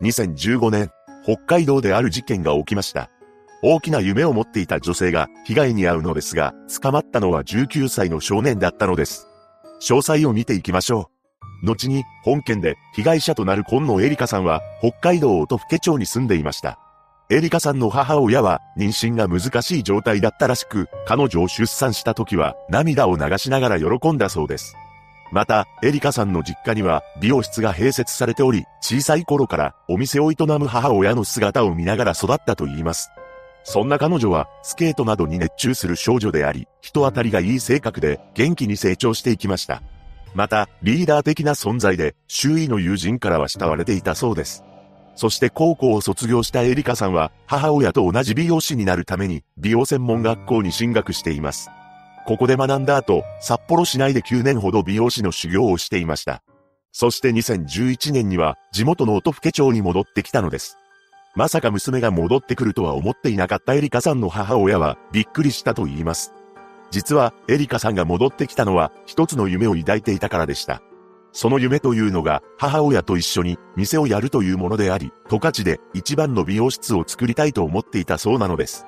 2015年、北海道である事件が起きました。大きな夢を持っていた女性が被害に遭うのですが、捕まったのは19歳の少年だったのです。詳細を見ていきましょう。後に、本件で被害者となる今野エリカさんは、北海道音更町に住んでいました。エリカさんの母親は、妊娠が難しい状態だったらしく、彼女を出産した時は、涙を流しながら喜んだそうです。また、エリカさんの実家には美容室が併設されており、小さい頃からお店を営む母親の姿を見ながら育ったと言います。そんな彼女は、スケートなどに熱中する少女であり、人当たりがいい性格で元気に成長していきました。また、リーダー的な存在で、周囲の友人からは慕われていたそうです。そして高校を卒業したエリカさんは、母親と同じ美容師になるために、美容専門学校に進学しています。ここで学んだ後、札幌市内で9年ほど美容師の修行をしていました。そして2011年には地元の音更町に戻ってきたのです。まさか娘が戻ってくるとは思っていなかったエリカさんの母親はびっくりしたと言います。実はエリカさんが戻ってきたのは一つの夢を抱いていたからでした。その夢というのが母親と一緒に店をやるというものであり、十勝で一番の美容室を作りたいと思っていたそうなのです。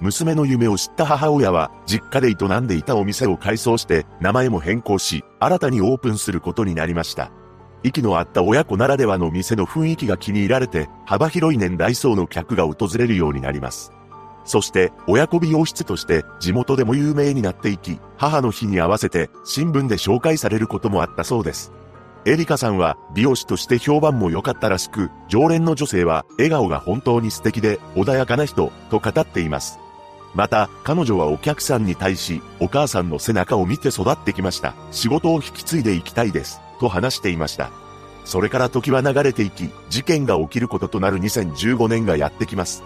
娘の夢を知った母親は、実家で営んでいたお店を改装して、名前も変更し、新たにオープンすることになりました。息の合った親子ならではの店の雰囲気が気に入られて、幅広い年代層の客が訪れるようになります。そして、親子美容室として地元でも有名になっていき、母の日に合わせて新聞で紹介されることもあったそうです。エリカさんは美容師として評判も良かったらしく、常連の女性は笑顔が本当に素敵で穏やかな人と語っています。また、彼女はお客さんに対し、お母さんの背中を見て育ってきました。仕事を引き継いでいきたいです。と話していました。それから時は流れていき、事件が起きることとなる2015年がやってきます。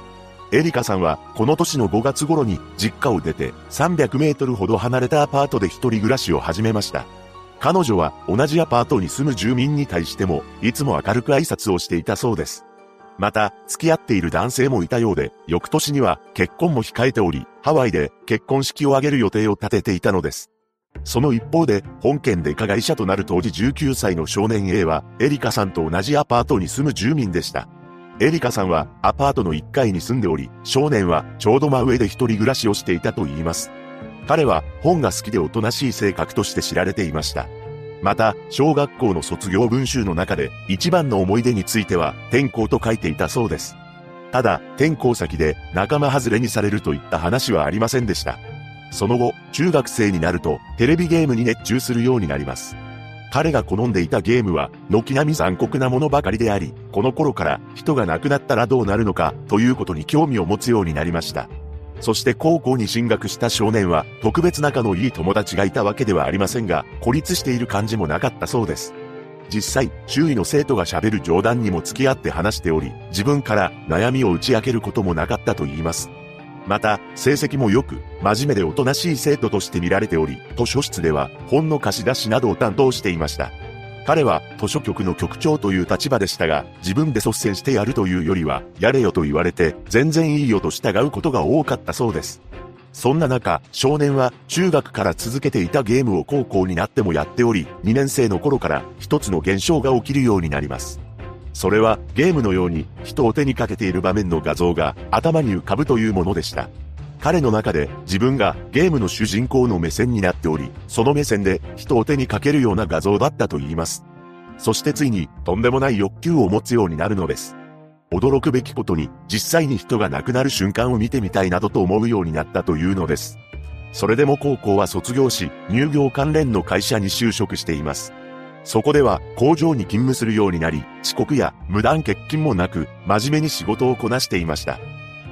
エリカさんは、この年の5月頃に実家を出て、300メートルほど離れたアパートで一人暮らしを始めました。彼女は同じアパートに住む住民に対しても、いつも明るく挨拶をしていたそうです。また、付き合っている男性もいたようで、翌年には結婚も控えており、ハワイで結婚式を挙げる予定を立てていたのです。その一方で、本件で加害者となる当時19歳の少年 A は、エリカさんと同じアパートに住む住民でした。エリカさんはアパートの1階に住んでおり、少年はちょうど真上で一人暮らしをしていたと言います。彼は本が好きでおとなしい性格として知られていました。また、小学校の卒業文集の中で一番の思い出については転校と書いていたそうです。ただ、転校先で仲間外れにされるといった話はありませんでした。その後、中学生になるとテレビゲームに熱中するようになります。彼が好んでいたゲームは、軒並み残酷なものばかりであり、この頃から人が亡くなったらどうなるのかということに興味を持つようになりました。そして高校に進学した少年は特別仲のいい友達がいたわけではありませんが、孤立している感じもなかったそうです。実際、周囲の生徒が喋る冗談にも付き合って話しており、自分から悩みを打ち明けることもなかったと言います。また、成績も良く、真面目でおとなしい生徒として見られており、図書室では本の貸し出しなどを担当していました。彼は図書局の局長という立場でしたが、自分で率先してやるというよりは、やれよと言われて、全然いいよと従うことが多かったそうです。そんな中、少年は中学から続けていたゲームを高校になってもやっており、2年生の頃から一つの現象が起きるようになります。それはゲームのように人を手にかけている場面の画像が頭に浮かぶというものでした。彼の中で自分がゲームの主人公の目線になっており、その目線で人を手にかけるような画像だったと言います。そしてついにとんでもない欲求を持つようになるのです。驚くべきことに実際に人が亡くなる瞬間を見てみたいなどと思うようになったというのです。それでも高校は卒業し、乳業関連の会社に就職しています。そこでは工場に勤務するようになり、遅刻や無断欠勤もなく、真面目に仕事をこなしていました。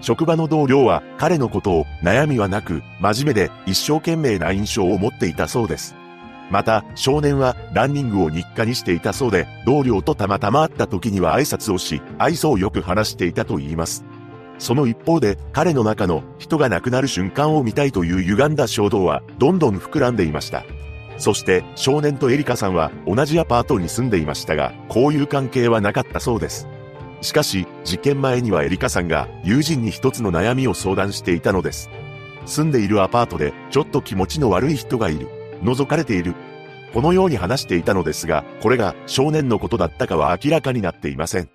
職場の同僚は彼のことを悩みはなく、真面目で一生懸命な印象を持っていたそうです。また、少年はランニングを日課にしていたそうで、同僚とたまたま会った時には挨拶をし、愛想をよく話していたと言います。その一方で、彼の中の人が亡くなる瞬間を見たいという歪んだ衝動は、どんどん膨らんでいました。そして、少年とエリカさんは同じアパートに住んでいましたが、こういう関係はなかったそうです。しかし、事件前にはエリカさんが友人に一つの悩みを相談していたのです。住んでいるアパートでちょっと気持ちの悪い人がいる。覗かれている。このように話していたのですが、これが少年のことだったかは明らかになっていません。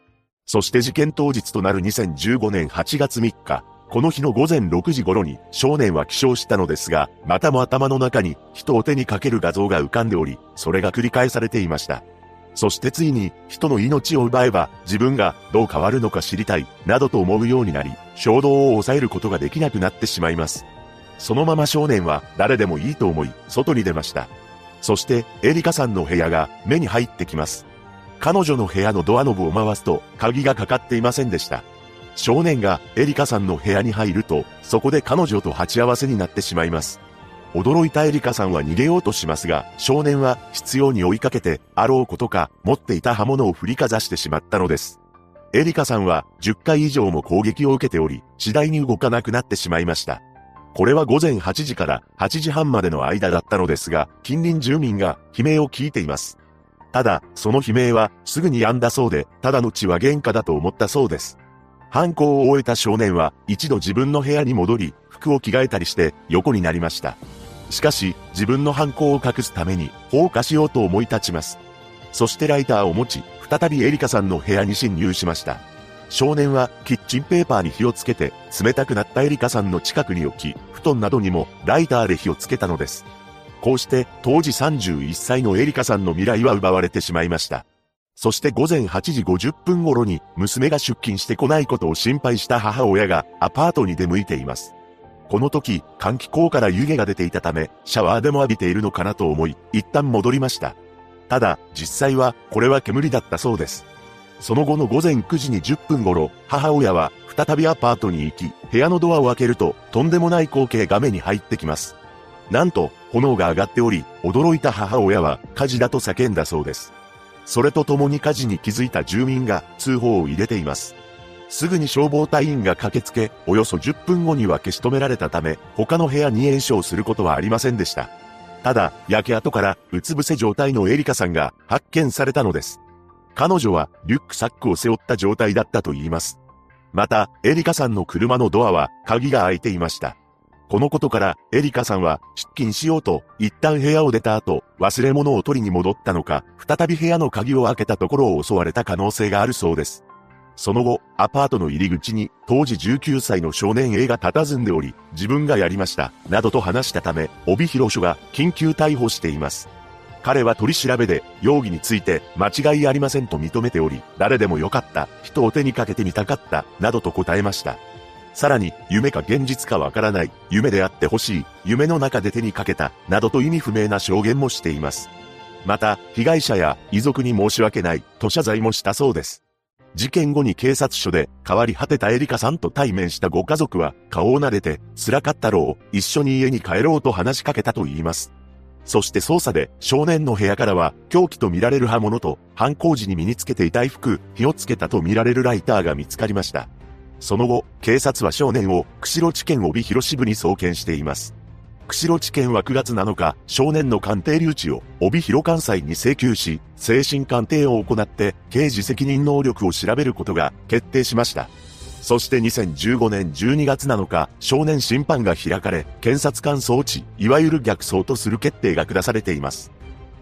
そして事件当日となる2015年8月3日、この日の午前6時頃に少年は起床したのですが、またも頭の中に人を手にかける画像が浮かんでおり、それが繰り返されていました。そしてついに人の命を奪えば自分がどう変わるのか知りたい、などと思うようになり、衝動を抑えることができなくなってしまいます。そのまま少年は誰でもいいと思い、外に出ました。そして、エリカさんの部屋が目に入ってきます。彼女の部屋のドアノブを回すと、鍵がかかっていませんでした。少年がエリカさんの部屋に入ると、そこで彼女と鉢合わせになってしまいます。驚いたエリカさんは逃げようとしますが、少年は必要に追いかけて、あろうことか、持っていた刃物を振りかざしてしまったのです。エリカさんは10回以上も攻撃を受けており、次第に動かなくなってしまいました。これは午前8時から8時半までの間だったのですが、近隣住民が悲鳴を聞いています。ただ、その悲鳴はすぐに止んだそうで、ただの血は喧嘩だと思ったそうです。犯行を終えた少年は一度自分の部屋に戻り、服を着替えたりして横になりました。しかし、自分の犯行を隠すために放火しようと思い立ちます。そしてライターを持ち、再びエリカさんの部屋に侵入しました。少年はキッチンペーパーに火をつけて、冷たくなったエリカさんの近くに置き、布団などにもライターで火をつけたのです。こうして当時31歳のエリカさんの未来は奪われてしまいました。そして午前8時50分頃に娘が出勤してこないことを心配した母親がアパートに出向いています。この時、換気口から湯気が出ていたため、シャワーでも浴びているのかなと思い、一旦戻りました。ただ、実際は、これは煙だったそうです。その後の午前9時に10分頃、母親は、再びアパートに行き、部屋のドアを開けると、とんでもない光景が目に入ってきます。なんと、炎が上がっており、驚いた母親は、火事だと叫んだそうです。それとともに火事に気づいた住民が通報を入れています。すぐに消防隊員が駆けつけ、およそ10分後には消し止められたため、他の部屋に延焼することはありませんでした。ただ、焼け跡からうつ伏せ状態のエリカさんが発見されたのです。彼女はリュックサックを背負った状態だったと言います。また、エリカさんの車のドアは鍵が開いていました。このことから、エリカさんは出勤しようと、一旦部屋を出た後、忘れ物を取りに戻ったのか、再び部屋の鍵を開けたところを襲われた可能性があるそうです。その後、アパートの入り口に、当時19歳の少年 A が佇んでおり、自分がやりました、などと話したため、帯広署が緊急逮捕しています。彼は取り調べで、容疑について、間違いありませんと認めており、誰でもよかった、人を手にかけてみたかった、などと答えました。さらに、夢か現実かわからない、夢であってほしい、夢の中で手にかけた、などと意味不明な証言もしています。また、被害者や遺族に申し訳ない、と謝罪もしたそうです。事件後に警察署で変わり果てたエリカさんと対面したご家族は顔を撫でて辛かったろう、一緒に家に帰ろうと話しかけたと言います。そして捜査で少年の部屋からは凶器とみられる刃物と犯行時に身につけていた衣服、火をつけたとみられるライターが見つかりました。その後、警察は少年を、釧路地検帯広支部に送検しています。釧路地検は9月7日、少年の鑑定留置を帯広関西に請求し、精神鑑定を行って刑事責任能力を調べることが決定しました。そして2015年12月7日、少年審判が開かれ、検察官送致、いわゆる逆走とする決定が下されています。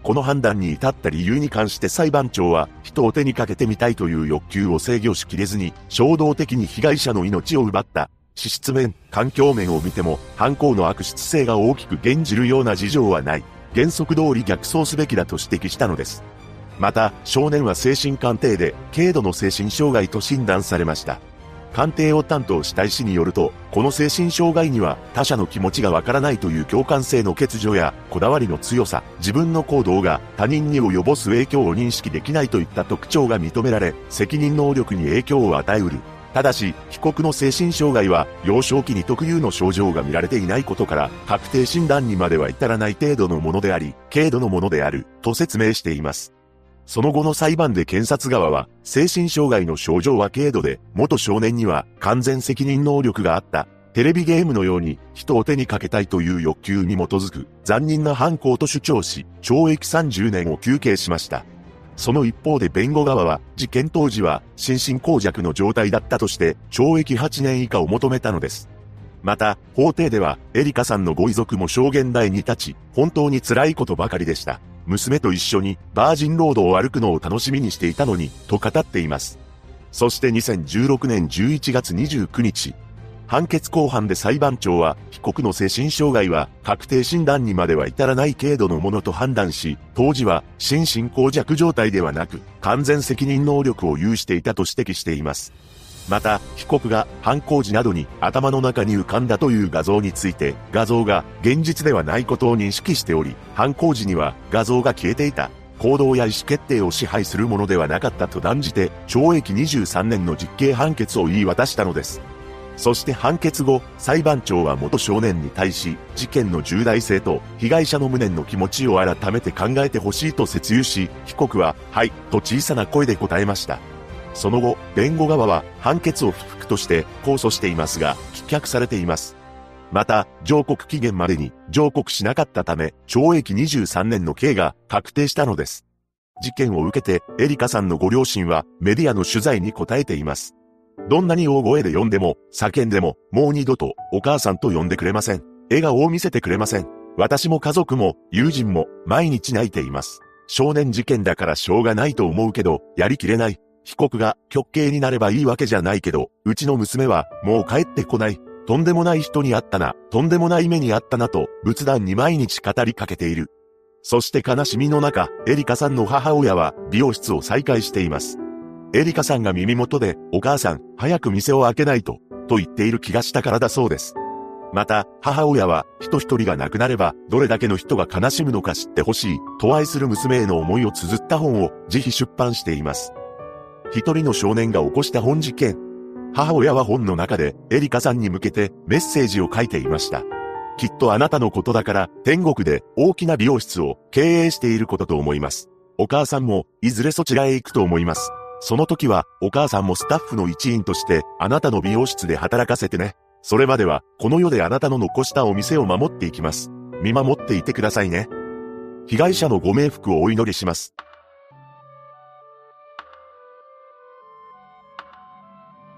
この判断に至った理由に関して裁判長は、人を手にかけてみたいという欲求を制御しきれずに、衝動的に被害者の命を奪った。資質面、環境面を見ても、犯行の悪質性が大きく減じるような事情はない。原則通り逆走すべきだと指摘したのです。また、少年は精神鑑定で、軽度の精神障害と診断されました。鑑定を担当した医師によると、この精神障害には他者の気持ちがわからないという共感性の欠如や、こだわりの強さ、自分の行動が他人に及ぼす影響を認識できないといった特徴が認められ、責任能力に影響を与えうる。ただし、被告の精神障害は、幼少期に特有の症状が見られていないことから、確定診断にまでは至らない程度のものであり、軽度のものである、と説明しています。その後の裁判で検察側は、精神障害の症状は軽度で、元少年には完全責任能力があった。テレビゲームのように人を手にかけたいという欲求に基づく残忍な犯行と主張し、懲役30年を求刑しました。その一方で弁護側は、事件当時は心神耗弱の状態だったとして、懲役8年以下を求めたのです。また、法廷では、エリカさんのご遺族も証言台に立ち、本当に辛いことばかりでした。娘と一緒にバージンロードを歩くのを楽しみにしていたのに、と語っています。そして2016年11月29日、判決公判で裁判長は、被告の精神障害は、確定診断にまでは至らない程度のものと判断し、当時は、心神耗弱状態ではなく、完全責任能力を有していたと指摘しています。また、被告が犯行時などに頭の中に浮かんだという画像について、画像が現実ではないことを認識しており、犯行時には画像が消えていた。行動や意思決定を支配するものではなかったと断じて、懲役23年の実刑判決を言い渡したのです。そして判決後、裁判長は元少年に対し、事件の重大性と被害者の無念の気持ちを改めて考えてほしいと説諭し、被告は、はい、と小さな声で答えました。その後、弁護側は判決を不服として控訴していますが、棄却されています。また、上告期限までに上告しなかったため、懲役23年の刑が確定したのです。事件を受けて、エリカさんのご両親はメディアの取材に答えています。どんなに大声で呼んでも、叫んでも、もう二度とお母さんと呼んでくれません。笑顔を見せてくれません。私も家族も友人も毎日泣いています。少年事件だからしょうがないと思うけど、やりきれない。被告が極刑になればいいわけじゃないけど、うちの娘はもう帰ってこない。とんでもない人に会ったな、とんでもない目にあったなと、仏壇に毎日語りかけている。そして悲しみの中、エリカさんの母親は美容室を再開しています。エリカさんが耳元で、お母さん、早く店を開けないと、と言っている気がしたからだそうです。また、母親は、人一人が亡くなれば、どれだけの人が悲しむのか知ってほしい、と愛する娘への思いを綴った本を、自費出版しています。一人の少年が起こした本事件。母親は本の中でエリカさんに向けてメッセージを書いていました。きっとあなたのことだから天国で大きな美容室を経営していることと思います。お母さんもいずれそちらへ行くと思います。その時はお母さんもスタッフの一員としてあなたの美容室で働かせてね。それまではこの世であなたの残したお店を守っていきます。見守っていてくださいね。被害者のご冥福をお祈りします。